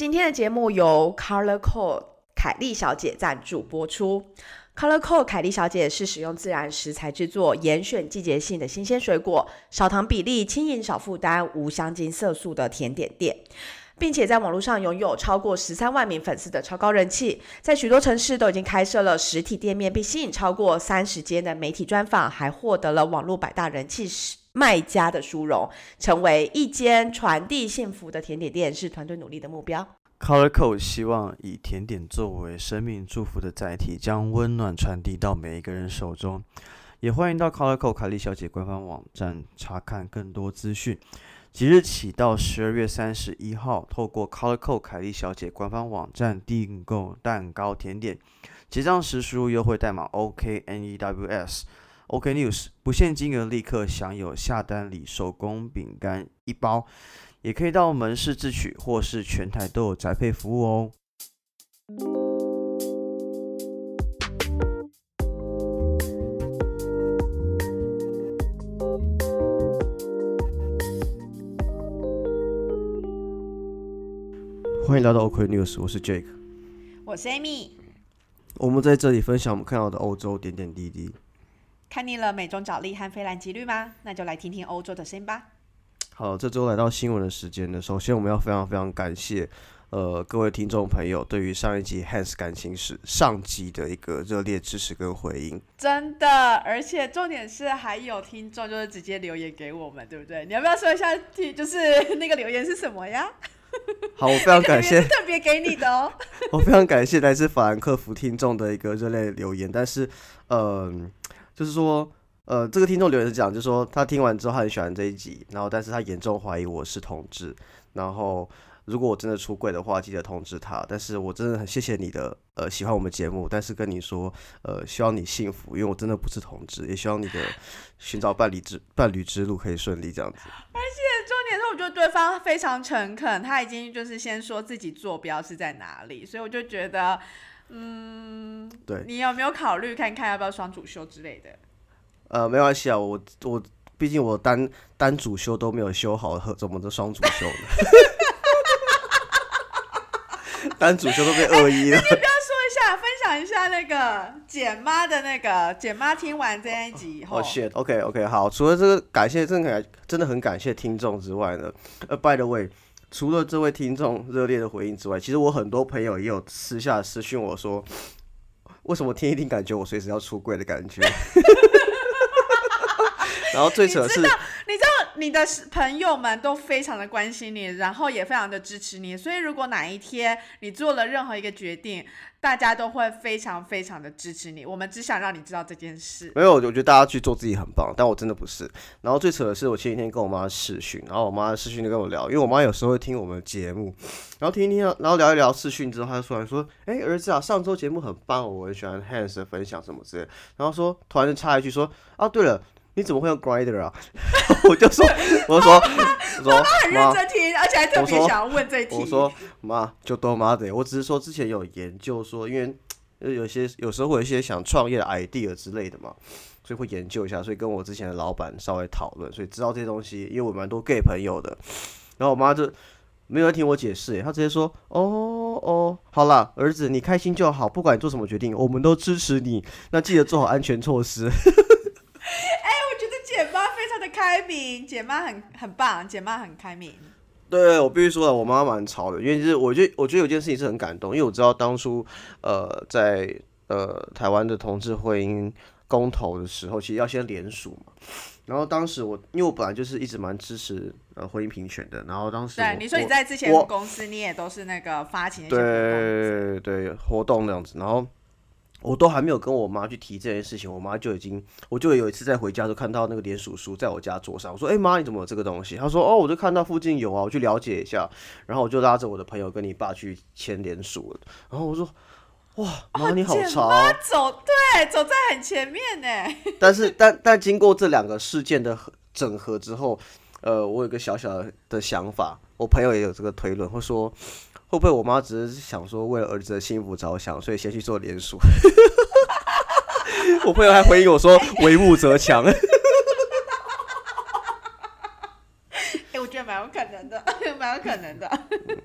今天的节目由 Color Code 凯莉小姐赞助播出。Color Code 凯莉小姐是使用自然食材制作，严选季节性的新鲜水果，少糖比例，轻盈少负担，无香精色素的甜点店，并且在网络上拥有超过十三万名粉丝的超高人气，在许多城市都已经开设了实体店面，并吸引超过三十间的媒体专访，还获得了网络百大人气卖家的殊荣，成为一间传递幸福的甜点店，是团队努力的目标。Colorco 希望以甜点作为生命祝福的载体，将温暖传递到每一个人手中。也欢迎到 Colorco 凯莉小姐官方网站查看更多资讯。即日起到十二月三十一号，透过 Colorco 凯莉小姐官方网站订购蛋糕甜点，结账时输入优惠代码 OKNEWS。News 不限金额，立刻享有下单礼手工饼干一包。也可以到门市自取，或是全台都有宅配服务哦。欢迎来到 OK News，我是 Jake，我是 Amy。我们在这里分享我们看到的欧洲点点滴滴。看腻了美中角力和菲兰吉律吗？那就来听听欧洲的声音吧。好，这周来到新闻的时间呢。首先，我们要非常非常感谢，呃，各位听众朋友对于上一集 Hans 感情史上集的一个热烈支持跟回应。真的，而且重点是还有听众就是直接留言给我们，对不对？你要不要说一下，就是那个留言是什么呀？好，我非常感谢，特别给你的哦。我非常感谢来自法兰克福听众的一个热烈留言，但是，嗯，就是说。呃，这个听众留言是讲，就是说他听完之后他很喜欢这一集，然后但是他严重怀疑我是同志，然后如果我真的出柜的话，记得通知他。但是我真的很谢谢你的呃喜欢我们节目，但是跟你说呃希望你幸福，因为我真的不是同志，也希望你的寻找伴侣之伴侣之路可以顺利这样子。而且重点是我觉得对方非常诚恳，他已经就是先说自己坐标是在哪里，所以我就觉得嗯，对你有没有考虑看看要不要双主修之类的？呃，没关系啊，我我毕竟我单单主修都没有修好，和怎么的双主修呢？单主修都被恶意了。你不要说一下，分享一下那个简妈的那个简妈听完这一集以后。哦，shit，OK OK，好。除了这个感谢，真的真的很感谢听众之外呢，呃，by the way，除了这位听众热烈的回应之外，其实我很多朋友也有私下私讯我说，为什么听一听感觉我随时要出柜的感觉？然后最扯是，你，你知道你的朋友们都非常的关心你，然后也非常的支持你，所以如果哪一天你做了任何一个决定，大家都会非常非常的支持你。我们只想让你知道这件事。没有，我觉得大家去做自己很棒，但我真的不是。然后最扯的是，我前几天跟我妈视讯，然后我妈视讯就跟我聊，因为我妈有时候会听我们的节目，然后听一听，然后聊一聊视讯之后，她就突然说：“哎，儿子啊，上周节目很棒，我很喜欢 Hans 的分享什么之类。”然后说，突然就插一句说：“啊，对了。”你怎么会用 Grinder 啊？我就说，我说，我说，很认真听，而且还特别想要问这题。我说，妈，就多妈的。我只是说之前有研究说，因为有些有时候会有一些想创业的 idea 之类的嘛，所以会研究一下，所以跟我之前的老板稍微讨论，所以知道这些东西。因为我蛮多 gay 朋友的，然后我妈就没有听我解释，她直接说，哦哦，好啦，儿子，你开心就好，不管你做什么决定，我们都支持你。那记得做好安全措施。开明，姐妈很很棒，姐妈很开明。对，我必须说了，我妈蛮潮的，因为就是我觉得，我觉得有件事情是很感动，因为我知道当初呃在呃台湾的同志婚姻公投的时候，其实要先联署嘛。然后当时我，因为我本来就是一直蛮支持呃婚姻平权的，然后当时对你说你在之前公司，你也都是那个发起对对活动那样子，然后。我都还没有跟我妈去提这件事情，我妈就已经，我就有一次在回家就看到那个连署书在我家桌上，我说：“哎妈，你怎么有这个东西？”她说：“哦，我就看到附近有啊，我去了解一下。”然后我就拉着我的朋友跟你爸去签连署了。然后我说：“哇，妈你好潮！”走对，走在很前面呢。但是，但但经过这两个事件的整合之后，呃，我有个小小的想法，我朋友也有这个推论，会说。会不会我妈只是想说为了儿子的幸福着想，所以先去做连署？我朋友还回应我说：“为物则强。”哎，我觉得蛮有可能的，蛮有可能的。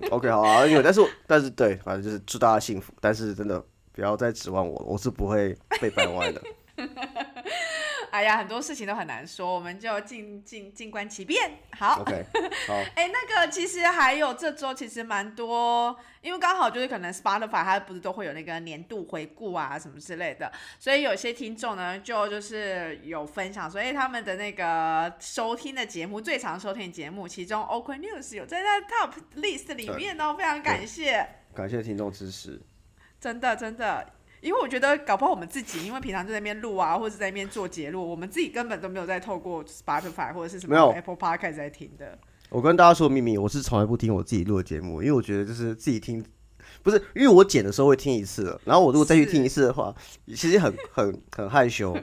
OK，好啊，因为但是我但是对，反正就是祝大家幸福，但是真的不要再指望我了，我是不会被掰弯的。哎呀，很多事情都很难说，我们就静静静观其变。好，OK，好，哎、那个其实还有这周其实蛮多，因为刚好就是可能 Spotify 它不是都会有那个年度回顾啊什么之类的，所以有些听众呢就就是有分享说，哎、他们的那个收听的节目最常收听的节目，其中 OK News 有在那 Top List 里面哦，非常感谢，感谢听众支持。真的真的。因为我觉得搞不好我们自己，因为平常就在那边录啊，或者在那边做节录，我们自己根本都没有在透过 Spotify 或者是什么 Apple Podcast 在听的。我跟大家说秘密，我是从来不听我自己录的节目，因为我觉得就是自己听，不是因为我剪的时候会听一次，然后我如果再去听一次的话，其实很很很害羞。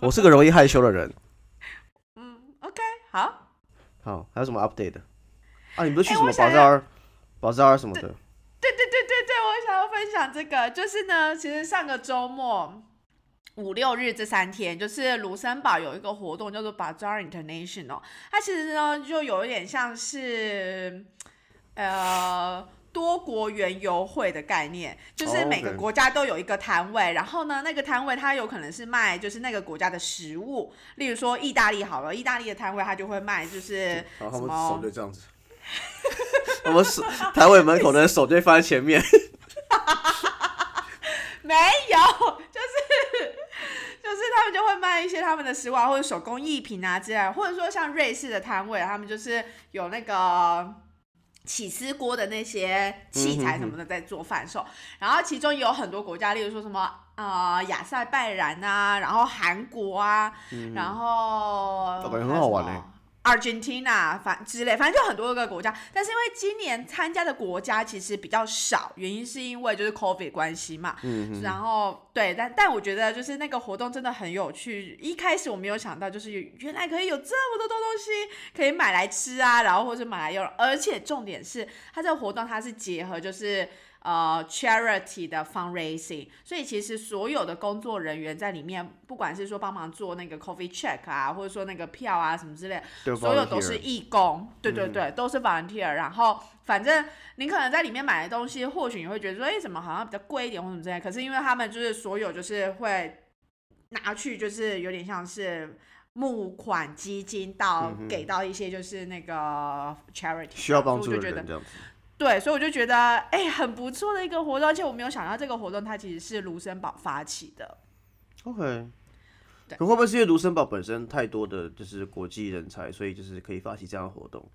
我是个容易害羞的人。嗯，OK，好。好，还有什么 update 的？啊，你不是去什么哎我想宝藏儿、宝藏儿什么的？对对对对对，我想要分享这个，就是呢，其实上个周末五六日这三天，就是卢森堡有一个活动叫做 Bazaar International，它其实呢就有一点像是呃。多国园游会的概念，就是哦每个国家都有一个摊位然后呢，那个摊位它有可能是卖就是那个国家的食物，例如说意大利好了，意大利的摊位它就会卖就是什么手就这样子，我们是台尾门口的人手就会放在前面。没有，就是就是他们就会卖一些他们的食物啊，或者手工艺品啊之类的，或者说像瑞士的摊位，他们就是有那个。起司锅的那些器材什么的在做贩售，然后其中有很多国家，例如说什么呃亚塞拜然啊，然后韩国啊，然后感觉很好玩欸还有什么 Argentina 反之类，反正就很多个国家。但是因为今年参加的国家其实比较少，原因是因为就是 COVID 关系嘛。嗯然后对，但但我觉得就是那个活动真的很有趣。一开始我没有想到，就是原来可以有这么多东西可以买来吃啊，然后或者买来用，而且重点是它这个活动它是结合就是。呃，charity 的 fundraising，所以其实所有的工作人员在里面，不管是说帮忙做那个 coffee check 啊，或者说那个票啊什么之类，所有都是义工，对对对，都是 volunteer。然后反正你可能在里面买的东西，或许你会觉得说，哎，怎么好像比较贵一点或什么之类。可是因为他们就是所有就是会拿去，就是有点像是募款基金到、给到一些就是那个 charity 需要帮助的人这样子。对，所以我就觉得哎、很不错的一个活动，而且我没有想到这个活动它其实是卢森堡发起的。OK，对可会不会是因为卢森堡本身太多的就是国际人才，所以就是可以发起这样的活动？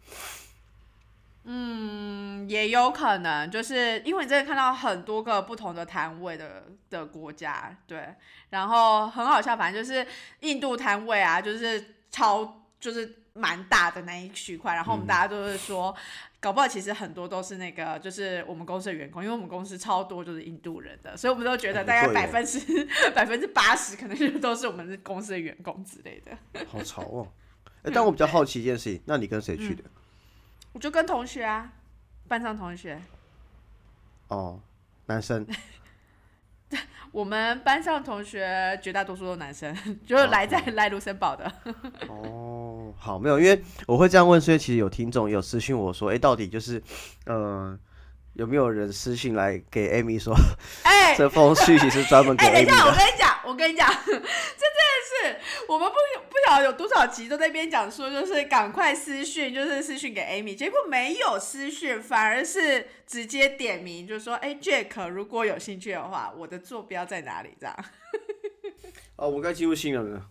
嗯，也有可能，就是因为你真的看到很多个不同的摊位的的国家，对，然后很好笑，反正就是印度摊位啊，就是超就是蛮大的那一区块，然后我们大家都是说，搞不好其实很多都是那个就是我们公司的员工，因为我们公司超多就是印度人的，所以我们都觉得大概百分之百分之八十可能就都是我们公司的员工之类的。好潮哦！哎、但我比较好奇一件事情，那你跟谁去的？我就跟同学啊，班上同学。哦，男生。我们班上同学绝大多数都男生，就是来在来卢森堡的。哦，好，没有，因为我会这样问，是因为其实有听众有私信我说，哎、到底就是，呃，有没有人私信来给 Amy 说，哎、这封讯息是专门给哎、等一下，我？跟你讲，我跟你讲，这真的是我们不不晓得有多少集都在那边讲说，就是赶快私讯，就是私讯给 Amy，结果没有私讯，反而是直接点名，就说，哎、c k 如果有兴趣的话，我的坐标在哪里？这样。哦，我该进入新人了。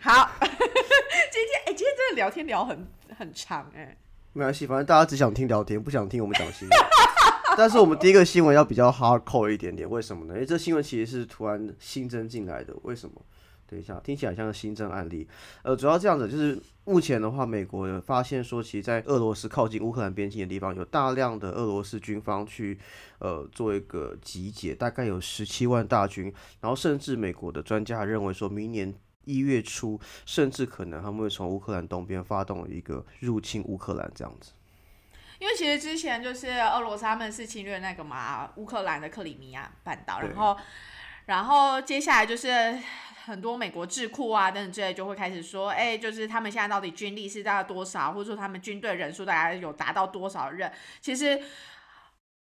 好，今天哎、今天真的聊天聊很很长哎、没关系，反正大家只想听聊天，不想听我们讲新闻。但是我们第一个新闻要比较 hardcore 一点点，为什么呢？因为这新闻其实是突然新增进来的，为什么？等一下，听起来像是新增案例。呃，主要这样子，就是目前的话，美国发现说，其实，在俄罗斯靠近乌克兰边境的地方，有大量的俄罗斯军方去呃做一个集结，大概有十七万大军，然后甚至美国的专家认为说，明年一月初，甚至可能他们会从乌克兰东边发动一个入侵乌克兰这样子。因为其实之前就是俄罗斯他们是侵略那个嘛乌克兰的克里米亚半岛，然后然后接下来就是很多美国智库啊等等之类就会开始说，哎，就是他们现在到底军力是大概多少，或者说他们军队人数大概有达到多少人？其实。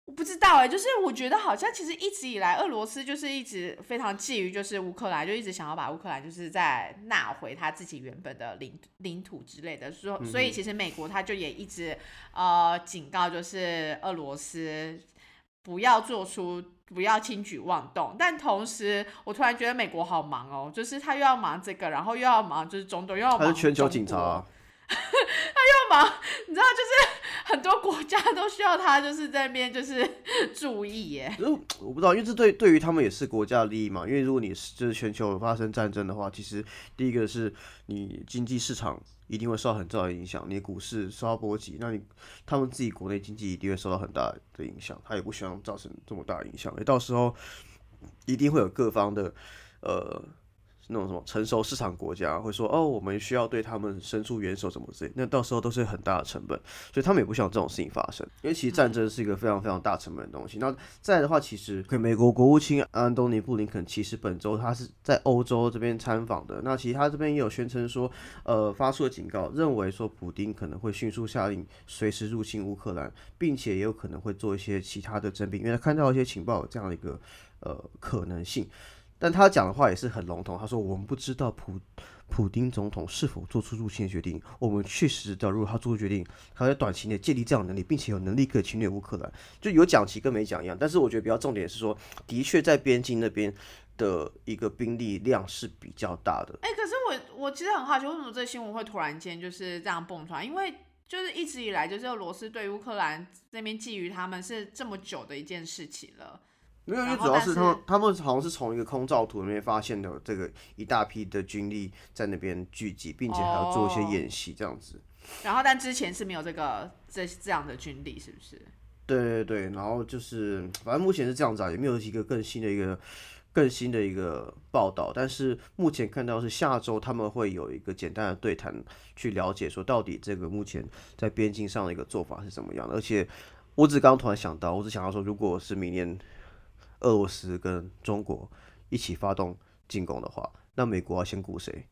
我不知道哎，就是我觉得好像其实一直以来，俄罗斯就是一直非常觊觎，就是乌克兰，就一直想要把乌克兰就是在纳回他自己原本的领领土之类的。说，所以其实美国他就也一直呃警告，就是俄罗斯不要做出不要轻举妄动。但同时，我突然觉得美国好忙哦，就是他又要忙这个，然后又要忙就是中东，又要忙全球警察。他又忙，你知道，就是很多国家都需要他，就是在那边就是注意耶。我不知道，因为这对对于他们也是国家利益嘛。因为如果你是就是全球发生战争的话，其实第一个是你经济市场一定会受到很大的影响，你股市受到波及，那你他们自己国内经济一定会受到很大的影响。他也不希望造成这么大的影响，而到时候一定会有各方的呃。那种什么成熟市场国家会说哦，我们需要对他们伸出援手，什么之类，那到时候都是很大的成本，所以他们也不希望这种事情发生。因为其实战争是一个非常非常大成本的东西。那再的话，其实美国国务卿安东尼布林肯其实本周他是在欧洲这边参访的。那其实他这边也有宣称说，呃，发出了警告，认为说普丁可能会迅速下令随时入侵乌克兰，并且也有可能会做一些其他的征兵，因为他看到一些情报有这样的一个呃可能性。但他讲的话也是很笼统。他说：“我们不知道普普丁总统是否做出入侵的决定。我们确实知道，如果他做出决定，他在短期内建立这样能力，并且有能力可以侵略乌克兰，就有讲其跟没讲一样。但是我觉得比较重点是说，的确在边境那边的一个兵力量是比较大的。哎，可是我我其实很好奇，为什么这新闻会突然间就是这样蹦出来？因为就是一直以来，就是俄罗斯对乌克兰那边觊觎他们是这么久的一件事情了。”没有，因为主要是他们，他们好像是从一个空照图里面发现的这个一大批的军力在那边聚集，并且还要做一些演习这样子。然后，但之前是没有这个这这样的军力，是不是？对对对，然后就是反正目前是这样子啊，也没有一个更新的一个更新的一个报道。但是目前看到是下周他们会有一个简单的对谈，去了解说到底这个目前在边境上的一个做法是怎么样的。而且我只刚刚突然想到，我只想到说，如果是明年。俄罗斯跟中国一起发动进攻的话，那美国要先顾谁？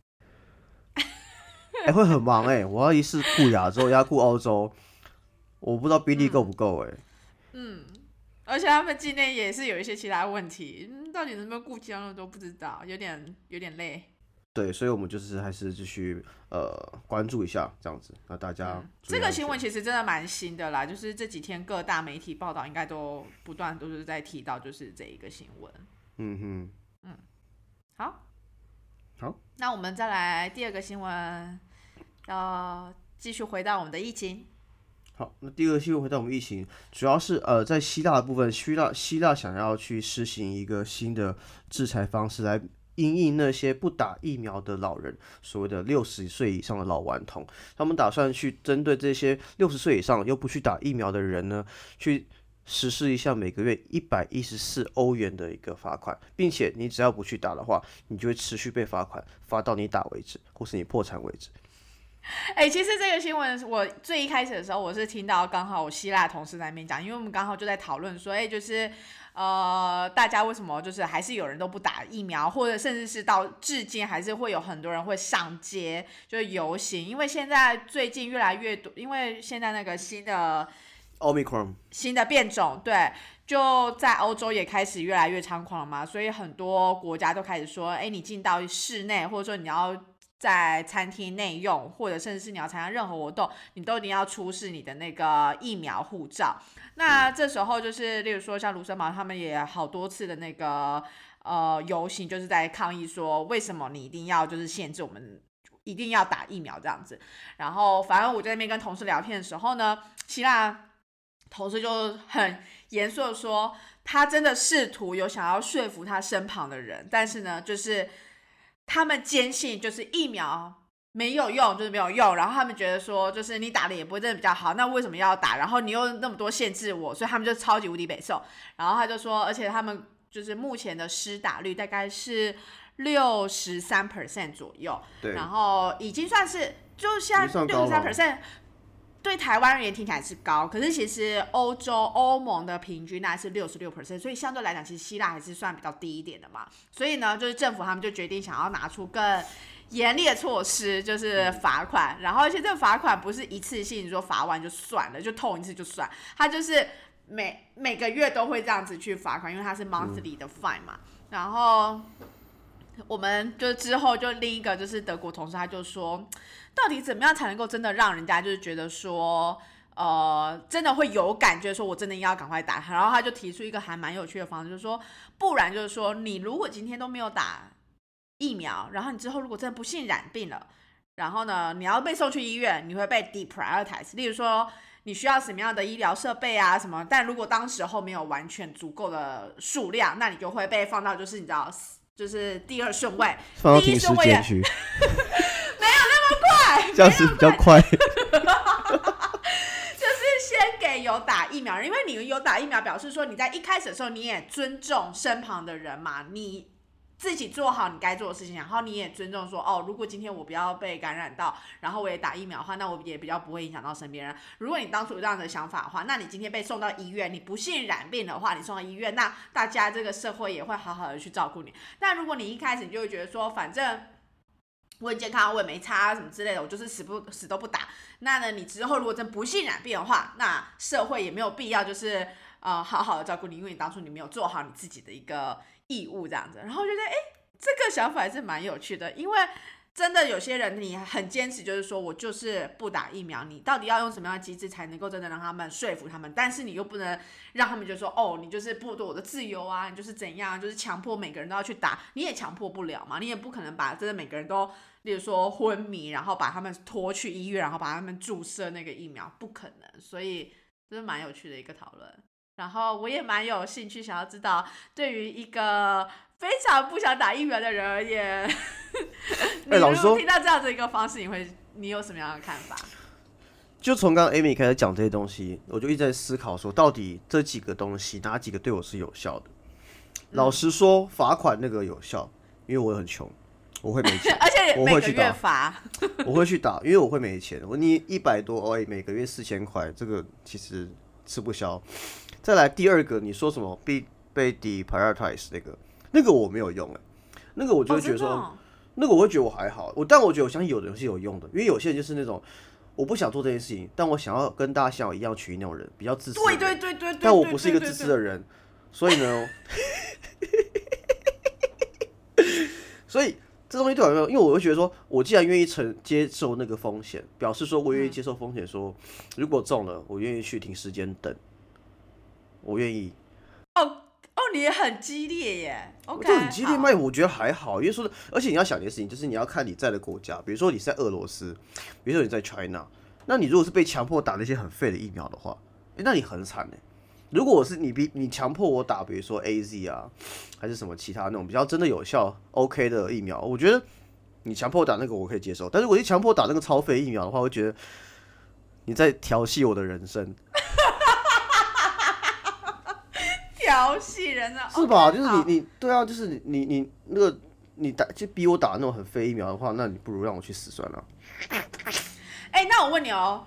哎，会很忙哎！我要一次顾亚洲，要顾欧洲，我不知道兵力够不够哎。嗯，而且他们境内也是有一些其他问题，到底能不能顾其他的都不知道，有点有点累。对，所以我们就是还是继续呃关注一下这样子，那大家这个新闻其实真的蛮新的啦，就是这几天各大媒体报道应该都不断都是在提到就是这一个新闻。嗯哼，嗯，好，好，那我们再来第二个新闻，要继续回到我们的疫情。好，那第二个新闻回到我们疫情，主要是呃在希腊的部分，希腊希腊想要去实行一个新的制裁方式来。因应那些不打疫苗的老人，所谓的六十岁以上的老顽童，他们打算去针对这些六十岁以上又不去打疫苗的人呢，去实施一下每个月一百一十四欧元的一个罚款，并且你只要不去打的话，你就会持续被罚款，罚到你打为止，或是你破产为止。哎，其实这个新闻我最一开始的时候，我是听到刚好我希腊同事在那边讲，因为我们刚好就在讨论说，哎，就是。呃，大家为什么就是还是有人都不打疫苗，或者甚至是到至今还是会有很多人会上街就是游行？因为现在最近越来越多，因为现在那个新的 Omicron 新的变种，对，就在欧洲也开始越来越猖狂了嘛，所以很多国家都开始说，哎，你进到室内，或者说你要在餐厅内用，或者甚至是你要参加任何活动，你都一定要出示你的那个疫苗护照。那这时候就是，例如说像卢森堡，他们也好多次的那个呃游行，就是在抗议说，为什么你一定要就是限制我们一定要打疫苗这样子。然后反正我在那边跟同事聊天的时候呢，希腊同事就很严肃的说，他真的试图有想要说服他身旁的人，但是呢，就是他们坚信就是疫苗。没有用，就是没有用。然后他们觉得说，就是你打的也不会真的比较好，那为什么要打？然后你又那么多限制我，所以他们就超级无敌北宋。然后他就说，而且他们就是目前的施打率大概是六十三 percent 左右。对。然后已经算是，就现在六十三 percent，对台湾而言听起来是高，可是其实欧洲欧盟的平均大概是六十六 percent，所以相对来讲，其实希腊还是算比较低一点的嘛。所以呢，就是政府他们就决定想要拿出更严厉的措施，就是罚款。然后而且这个罚款不是一次性说罚完就算了，就痛一次就算，它就是每每个月都会这样子去罚款，因为它是 monthly 的 fine 嘛。然后我们就之后就另一个就是德国同事，他就说。到底怎么样才能够真的让人家就是觉得说，呃，真的会有感觉，说我真的要赶快打。然后他就提出一个还蛮有趣的方式，就是说，不然就是说，你如果今天都没有打疫苗，然后你之后如果真的不幸染病了，然后呢，你要被送去医院，你会被 deprioritize。例如说，你需要什么样的医疗设备啊什么？但如果当时候没有完全足够的数量，那你就会被放到就是你知道，就是第二顺位，放到停尸间去。这样子比较快，就是先给有打疫苗，因为你有打疫苗，表示说你在一开始的时候你也尊重身旁的人嘛，你自己做好你该做的事情，然后你也尊重说，哦，如果今天我不要被感染到，然后我也打疫苗的话，那我也比较不会影响到身边人。如果你当初有这样的想法的话，那你今天被送到医院，你不幸染病的话，你送到医院，那大家这个社会也会好好的去照顾你。但如果你一开始你就会觉得说，反正。我很健康，我也没差什么之类的，我就是死不死都不打。那呢，你之后如果真不幸染病的话，那社会也没有必要就是呃好好的照顾你，因为你当初你没有做好你自己的一个义务这样子。然后觉得哎，这个想法还是蛮有趣的，因为。真的有些人，你很坚持，就是说我就是不打疫苗。你到底要用什么样的机制才能够真的让他们说服他们？但是你又不能让他们就说哦，你就是剥夺我的自由啊，你就是怎样，就是强迫每个人都要去打，你也强迫不了嘛。你也不可能把真的每个人都，例如说昏迷，然后把他们拖去医院，然后把他们注射那个疫苗，不可能。所以这是蛮有趣的一个讨论。然后我也蛮有兴趣想要知道，对于一个。非常不想打疫苗的人而言，你如果听到这样的一个方式，你会你有什么样的看法？就从刚刚 Amy 开始讲这些东西，我就一直在思考说，到底这几个东西哪几个对我是有效的？老实说，罚款那个有效，因为我很穷，我会没钱，而且我会去打罚，我会去打，因为我会没钱。我你一百多，哎，每个月四千块，这个其实吃不消。再来第二个，你说什么？被被 deprioritize 那个？那个我没有用哎，那个我就会觉得说，那个我会觉得我还好，我但我觉得我相信有的人是有用的，因为有些人就是那种我不想做这件事情，但我想要跟大家像我一样取那种人，比较自私。对对对对。但我不是一个自私的人，所以呢，所以这东西对我来说，因为我会觉得说，我既然愿意承接受那个风险，表示说我愿意接受风险，说如果中了，我愿意去停时间等，我愿意。哦。哦，你也很激烈耶！我就很激烈卖，我觉得还好，因为说的，而且你要想一件事情，就是你要看你在的国家，比如说你在俄罗斯，比如说你在 China，那你如果是被强迫打那些很废的疫苗的话，哎，那你很惨哎。如果我是你逼你强迫我打，比如说 A Z 啊，还是什么其他那种比较真的有效 OK 的疫苗，我觉得你强迫打那个我可以接受，但是我一强迫打那个超废疫苗的话，我觉得你在调戏我的人生。调戏人啊？是吧？就是你你对啊，就是你你你那个你打就逼我打那种很非疫苗的话，那你不如让我去死算了。哎，那我问你哦，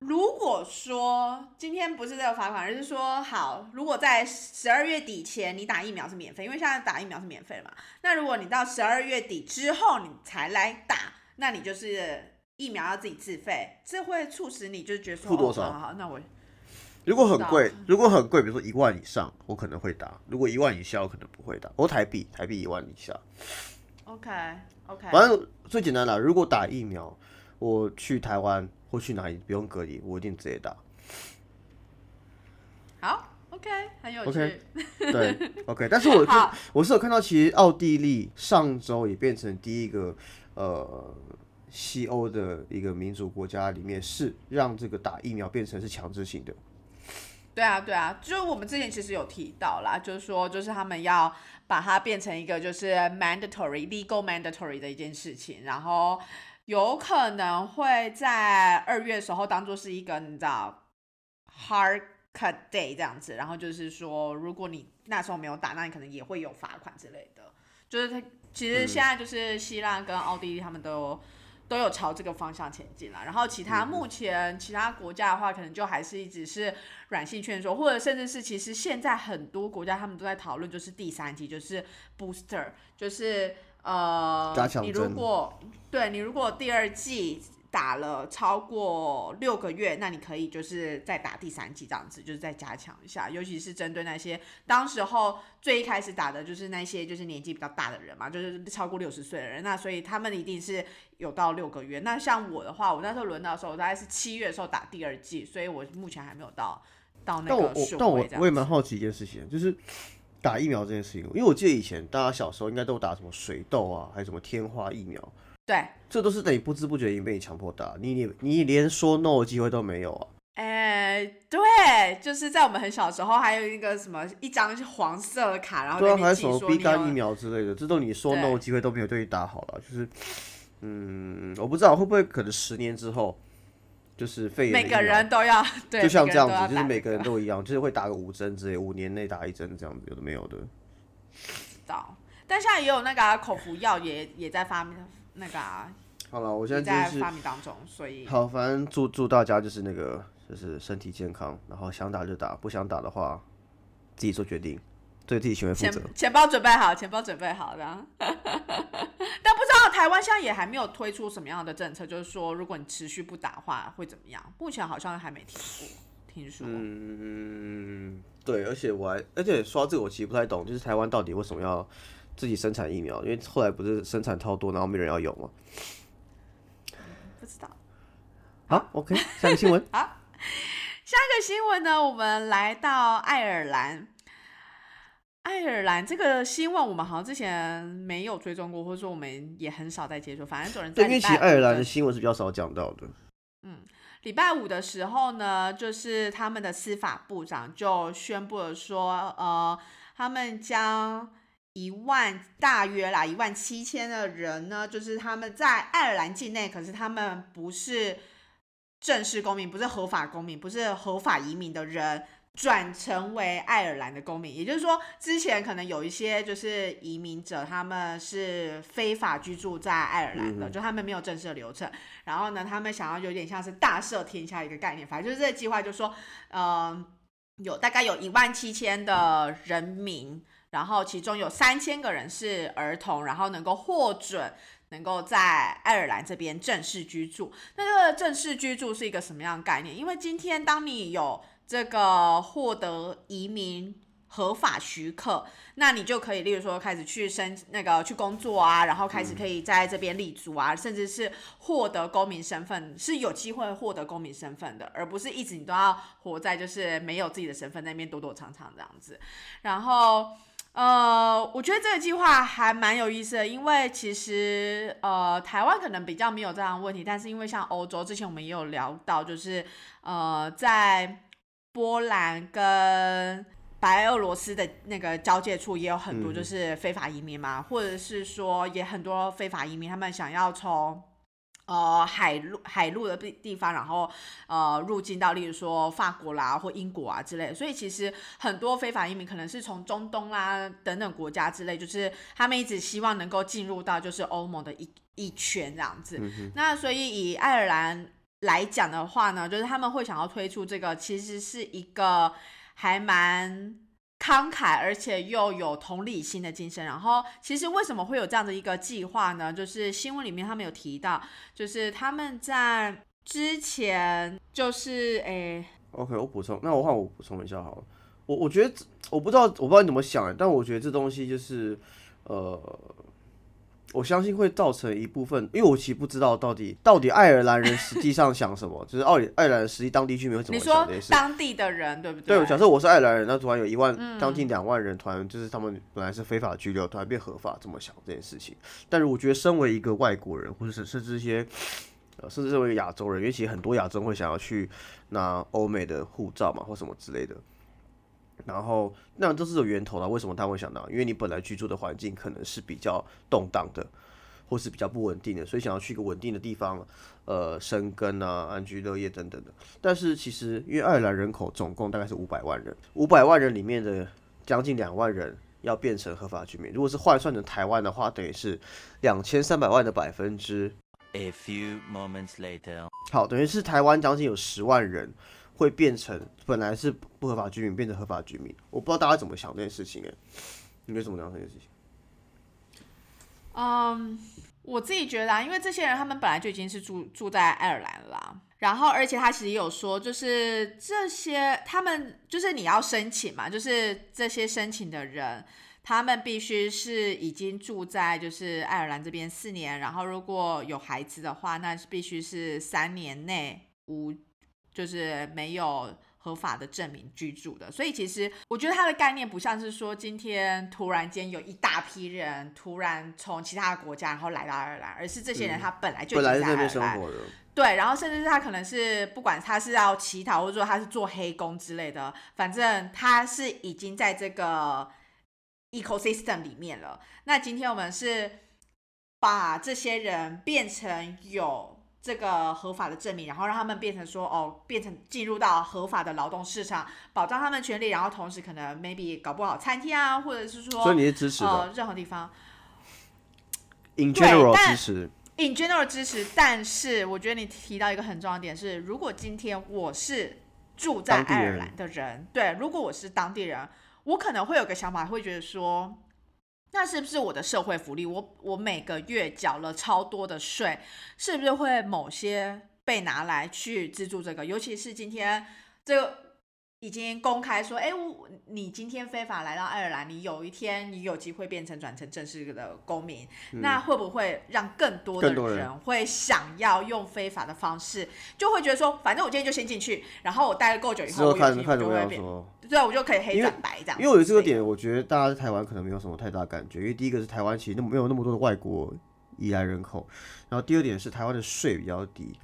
如果说今天不是这个罚款，而是说好，如果在十二月底前你打疫苗是免费，因为现在打疫苗是免费的嘛。那如果你到十二月底之后你才来打，那你就是疫苗要自己自费，这会促使你就是觉得说付多少？好，那我。如果很贵，如果很贵，比如说一万以上，我可能会打；如果一万以下，我可能不会打。我台币，台币一万以下。OK，OK。反正最简单的，如果打疫苗，我去台湾或去哪里不用隔离，我一定直接打。好，OK，很有趣。对，OK。但是我就我是有看到，其实奥地利上周也变成第一个呃西欧的一个民主国家里面，是让这个打疫苗变成是强制性的。对啊，对啊，就是我们之前其实有提到啦，就是说，就是他们要把它变成一个就是 mandatory legal mandatory 的一件事情，然后有可能会在二月的时候当做是一个你知道 hard cut day 这样子，然后就是说，如果你那时候没有打，那你可能也会有罚款之类的。就是他其实现在就是希腊跟奥地利他们都都有朝这个方向前进了。然后其他目前其他国家的话，可能就还是一直是软性劝说，或者甚至是其实现在很多国家他们都在讨论，就是第三季，就是 booster，就是呃你如果对你如果第二季。打了超过六个月，那你可以就是再打第三剂这样子，就是再加强一下，尤其是针对那些当时候最一开始打的就是那些就是年纪比较大的人嘛，就是超过六十岁的人，那所以他们一定是有到六个月。那像我的话，我那时候轮到的时候，我大概是七月的时候打第二剂，所以我目前还没有到到那个顺我但我我也蛮好奇一件事情，就是打疫苗这件事情，因为我记得以前大家小时候应该都打什么水痘啊，还有什么天花疫苗，对，这都是等你不知不觉已经被你强迫打，你你你连说 no 的机会都没有啊。哎、对，就是在我们很小的时候，还有一个什么一张是黄色的卡，然后对啊，还有什么说 B 肝疫苗之类的，这都你说 no 的机会都没有对你打好了，就是，嗯，我不知道会不会可能十年之后，就是肺炎每个人都要 对，就像这样子，就是每个人都一样，就是会打个五针之类，五年内打一针这样子，有的没有的。知道，但现在也有那个啊、口服药也也在发明，那个、啊、好了，我现也在在真的发明当中，所以好，反正祝祝大家就是那个就是身体健康，然后想打就打，不想打的话自己做决定，对自己行为负钱责。钱包准备好，钱包准备好的。但不知道台湾现在也还没有推出什么样的政策，就是说如果你持续不打的话会怎么样？目前好像还没听过，听说。嗯，对，而且我还，而且说到这个，我其实不太懂，就是台湾到底为什么要自己生产疫苗？因为后来不是生产超多，然后没人要用吗？不知道。好，OK，下个新闻。好下一个新闻呢，我们来到爱尔兰。爱尔兰这个新闻，我们好像之前没有追踪过，或者说我们也很少在接触。反正有人对，在因为其爱尔兰的新闻是比较少讲到的。嗯礼拜五的时候呢，就是他们的司法部长就宣布了说，呃，他们将一万大约啦一万七千的人呢，就是他们在爱尔兰境内，可是他们不是正式公民，不是合法公民，不是合法移民的人。转成为爱尔兰的公民，也就是说，之前可能有一些就是移民者，他们是非法居住在爱尔兰的，嗯就他们没有正式的流程。然后呢，他们想要有点像是大赦天下一个概念，反正就是这个计划，就是说，嗯、有大概有一万七千的人民，然后其中有三千个人是儿童，然后能够获准。能够在爱尔兰这边正式居住，那这个正式居住是一个什么样的概念？因为今天当你有这个获得移民合法许可，那你就可以，例如说开始去申那个去工作啊，然后开始可以在这边立足啊，甚至是获得公民身份，是有机会获得公民身份的，而不是一直你都要活在就是没有自己的身份那边躲躲藏藏这样子。然后，呃，我觉得这个计划还蛮有意思的，因为其实呃台湾可能比较没有这样的问题，但是因为像欧洲之前我们也有聊到，就是呃在波兰跟白俄罗斯的那个交界处也有很多嗯。就是非法移民嘛，或者是说也很多非法移民，他们想要从呃海陆海陆的地地方，然后呃入境到例如说法国啦或英国啊之类的，所以其实很多非法移民可能是从中东啦等等国家之类，就是他们一直希望能够进入到就是欧盟的一一圈这样子。那所以以爱尔兰来讲的话呢，就是他们会想要推出这个，其实是一个还蛮慷慨，而且又有同理心的精神。然后，其实为什么会有这样的一个计划呢？就是新闻里面他们有提到，就是他们在之前就是诶。OK，我补充，那我换我补充一下好了。我我觉得我不知道，我不知道你怎么想，但我觉得这东西就是，呃，我相信会造成一部分，因为我其实不知道到底到底爱尔兰人实际上想什么，就是奥里爱尔兰实际当地居民会怎么想这件事。当地的人对不对，对？假设我是爱尔兰人，那突然有一万，嗯将近两万人，突然就是他们本来是非法拘留，突然变合法，这么想这件事情。但是我觉得，身为一个外国人，或者是甚至一些，呃，甚至作为亚洲人，因为其实很多亚洲人会想要去拿欧美的护照嘛，或什么之类的。然后，那这是有源头的。为什么他会想到？因为你本来居住的环境可能是比较动荡的，或是比较不稳定的，所以想要去一个稳定的地方，呃，生根啊、安居乐业等等的。但是其实，因为爱尔兰人口总共大概是五百万人，五百万人里面的将近两万人要变成合法居民。如果是换算成台湾的话，等于是两千三百万的百分之 A few moments later. 好，等于是台湾将近有十万人会变成本来是不合法居民变成合法居民，我不知道大家怎么想这件事情哎，你们怎么想这件事情？嗯，我自己觉得啊，因为这些人他们本来就已经是住住在爱尔兰啦，然后而且他其实也有说，就是这些他们就是你要申请嘛，就是这些申请的人，他们必须是已经住在就是爱尔兰这边四年，然后如果有孩子的话，那必须是三年内无就是没有。合法的证明居住的，所以其实我觉得它的概念不像是说今天突然间有一大批人突然从其他国家然后来到爱尔兰，而是这些人他本来就本来在那边生活的，对，然后甚至是他可能是不管他是要乞讨或者说他是做黑工之类的，反正他是已经在这个 ecosystem 里面了。那今天我们是把这些人变成有。这个合法的证明，然后让他们变成说哦，变成进入到合法的劳动市场，保障他们权利，然后同时可能 maybe 搞不好餐厅啊，或者是说，所以你是支持的，任何地方，in general 支持，in general 支持，但是我觉得你提到一个很重要的点是，如果今天我是住在爱尔兰的人，对，如果我是当地人，我可能会有个想法，会觉得说。那是不是我的社会福利？我我每个月缴了超多的税，是不是会某些被拿来去资助这个？尤其是今天这个。已经公开说，哎，我你今天非法来到爱尔兰，你有一天你有机会变成转成正式的公民，那会不会让更多的人会想要用非法的方式，就会觉得说，反正我今天就先进去，然后我待了够久以后，我有机会就会变，对，我就可以黑转白这样。因为有这个点，我觉得大家在台湾可能没有什么太大感觉，因为第一个是台湾其实没有那么多的外国依赖人口，然后第二点是台湾的税比较低。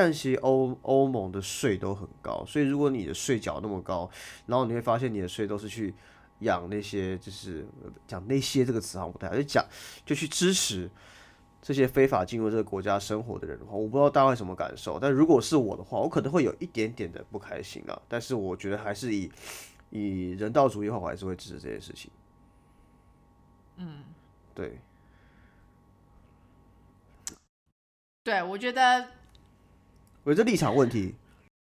但其实欧欧盟的税都很高，所以如果你的税缴那么高，然后你会发现你的税都是去养那些，就是讲那些这个词好像不太好，就讲就去支持这些非法进入这个国家生活的人的话，我不知道大家会什么感受。但如果是我的话，我可能会有一点点的不开心啊。但是我觉得还是以以人道主义的话，我还是会支持这件事情。嗯，对，对我觉得。我这立场问题。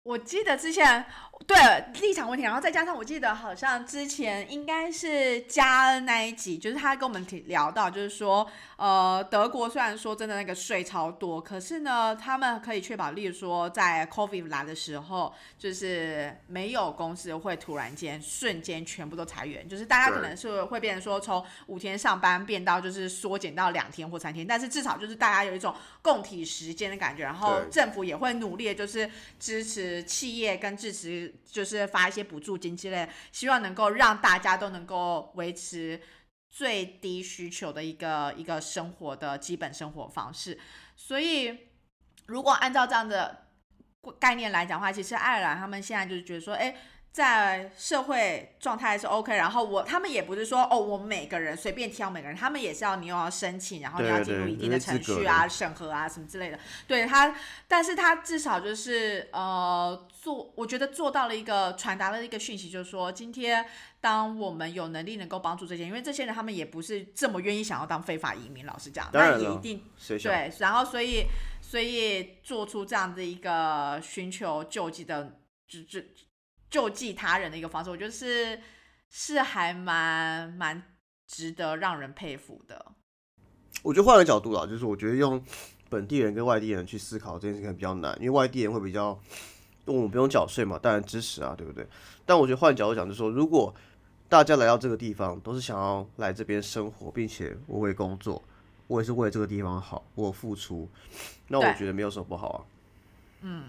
我记得之前对立场问题，然后再加上我记得好像之前应该是加恩那一集，就是他跟我们提聊到，就是说，呃，德国虽然说真的那个税超多，可是呢，他们可以确保，例如说在 COVID 来的时候，就是没有公司会突然间瞬间全部都裁员，就是大家可能是会变成说从五天上班变到就是缩减到两天或三天，但是至少就是大家有一种共体时间的感觉，然后政府也会努力就是支持。企业跟支持就是发一些补助金之类，希望能够让大家都能够维持最低需求的一个一个生活的基本生活方式。所以，如果按照这样的概念来讲的话，其实爱尔兰他们现在就是觉得说，哎。在社会状态是 OK，然后我他们也不是说哦，我每个人随便挑每个人，他们也是要你又要申请，然后你要进入一定的程序啊、审核啊什么之类的。对他，但是他至少就是呃做，我觉得做到了一个传达了一个讯息，就是说今天当我们有能力能够帮助这些，因为这些人他们也不是这么愿意想要当非法移民，老实讲，那也一定对，然后所以所以做出这样的一个寻求救济的，就就。救济他人的一个方式，我觉得是是还蛮蛮值得让人佩服的。我觉得换个角度啦，就是我觉得用本地人跟外地人去思考这件事情比较难，因为外地人会比较，我们不用缴税嘛，当然支持啊，对不对？但我觉得换角度讲，就是说，如果大家来到这个地方都是想要来这边生活，并且我为工作，我也是为这个地方好，我付出，那我觉得没有什么不好啊。嗯，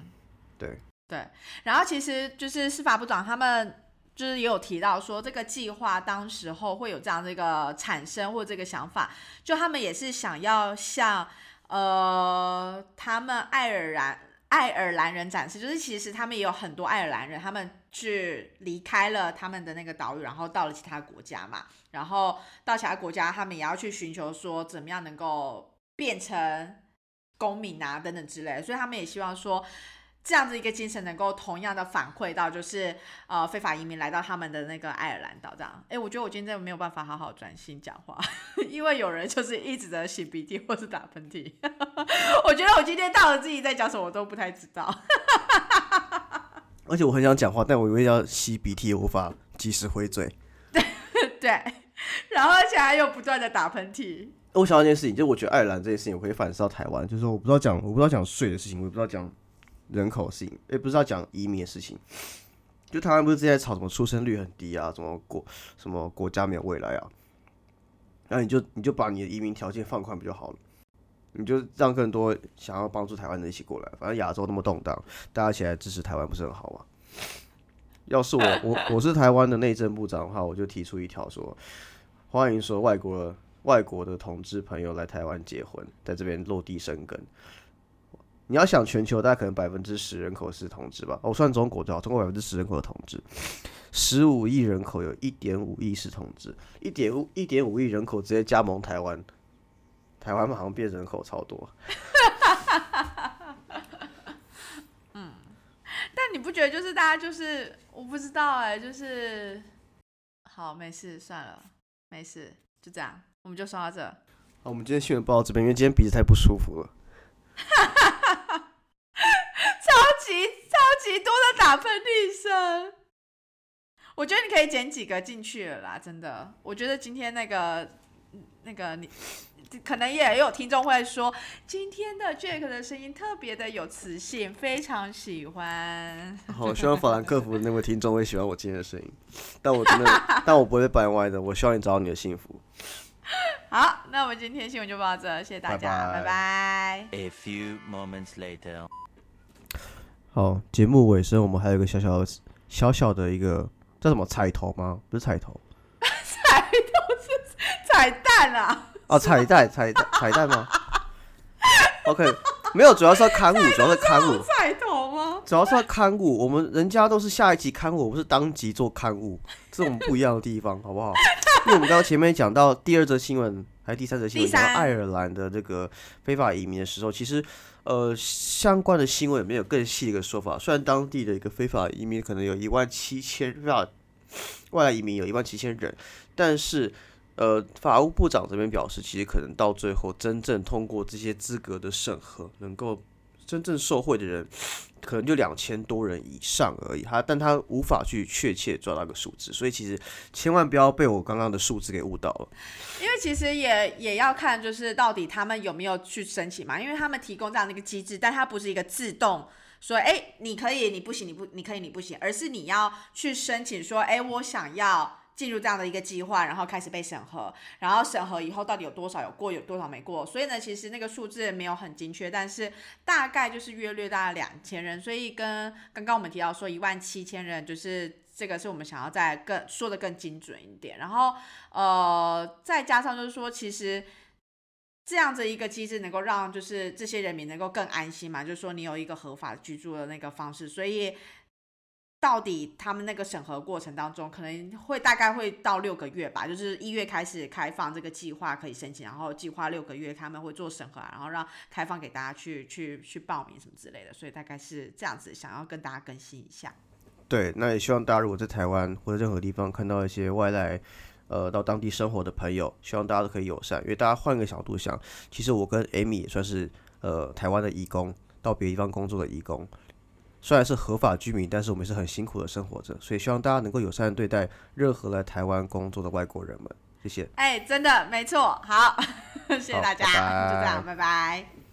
对。对，然后其实就是司法部长他们就是也有提到说，这个计划当时候会有这样的一个产生或这个想法，就他们也是想要向呃他们爱尔兰爱尔兰人展示，就是其实他们也有很多爱尔兰人，他们去离开了他们的那个岛屿，然后到了其他国家嘛，然后到其他国家，他们也要去寻求说怎么样能够变成公民啊等等之类，所以他们也希望说。这样子一个精神能够同样的反馈到，就是呃非法移民来到他们的那个爱尔兰岛这样。哎，我觉得我今天真的没有办法好好专心讲话，因为有人就是一直在擤鼻涕或是打喷嚏。我觉得我今天到了自己在讲什么我都不太知道。而且我很想讲话，但我因为要吸鼻涕，无法及时回嘴。对，然后而且还有不断的打喷嚏。我想到一件事情，就是我觉得爱尔兰这件事情，我可以反思到台湾，就是说我不知道讲，我不知道讲税的事情，我也不知道讲人口的事情，也不是要讲移民的事情。就台湾不是之前吵什么出生率很低啊，什么国什么国家没有未来啊，那你就你就把你的移民条件放宽不就好了？你就让更多想要帮助台湾的一起过来，反正亚洲那么动荡，大家起来支持台湾不是很好吗？要是我我我是台湾的内政部长的话，我就提出一条说，欢迎说外国外国的同志朋友来台湾结婚，在这边落地生根。你要想全球大概可能百分之十人口是同志吧，我算中国就好，中国百分之十人口的同志，十五亿人口有一点五亿是同志，一点五一点五亿人口直接加盟台湾，台湾好像变人口超多。嗯但你不觉得就是大家就是我不知道哎、就是好没事算了，没事就这样，我们就说到这。好，我们今天新闻报到这边，因为今天鼻子太不舒服了。超 级超级多的打喷嚏声。我觉得你可以剪几个进去了啦，真的。我觉得今天那个那个你可能也有听众会说，今天的 Jack 的声音特别的有磁性，非常喜欢。好，希望法兰克福的那位听众会喜欢我今天的声音，但我真的，但我不会掰歪的。我希望你找到你的幸福。好，那我们今天新闻就报到这，谢谢大家，拜拜拜拜 A few moments later. 好，节目尾声我们还有一个小小的小小的一个叫什么彩头吗？不是彩头彩头是彩蛋啊！哦，彩蛋彩蛋彩蛋吗？OK，没有，主要是要刊物，主要是刊物，彩头吗？主要是要刊物。我们人家都是下一集刊物，我们是当集做刊物，这是我们不一样的地方，好不好？因为我们刚刚前面讲到第二则新闻，还是第三则新闻，讲到爱尔兰的这个非法移民的时候，其实呃相关的新闻也没有更细的一个说法。虽然当地的一个非法移民可能有一万七千万外来移民有一万七千人，但是呃法务部长这边表示，其实可能到最后真正通过这些资格的审核，能够真正受贿的人。可能就两千多人以上而已，他但他无法去确切抓到个数字，所以其实千万不要被我刚刚的数字给误导了。因为其实也也要看，就是到底他们有没有去申请嘛，因为他们提供这样的一个机制，但它不是一个自动说，哎，你可以，你不行，你不，你可以，你不行，而是你要去申请说，哎，我想要进入这样的一个计划，然后开始被审核，然后审核以后到底有多少有过，有多少没过，所以呢，其实那个数字没有很精确，但是大概就是约略大概两千人，所以跟刚刚我们提到说一万七千人，就是这个是我们想要再更说的更精准一点，然后呃，再加上就是说，其实。这样子一个机制能够让就是这些人民能够更安心嘛，就是说你有一个合法居住的那个方式，所以到底他们那个审核过程当中，可能会大概会到六个月吧，就是一月开始开放这个计划可以申请，然后计划六个月他们会做审核，然后让开放给大家去去去报名什么之类的，所以大概是这样子，想要跟大家更新一下。对，那也希望大家如果在台湾或者任何地方看到一些外来，呃，到当地生活的朋友，希望大家都可以友善，因为大家换个角度想，其实我跟 Amy 也算是呃台湾的义工，到别地方工作的义工，虽然是合法居民，但是我们是很辛苦的生活着，所以希望大家能够友善地对待任何来台湾工作的外国人们，谢谢。哎，真的没错，好，谢谢大家，拜拜就这样，拜拜。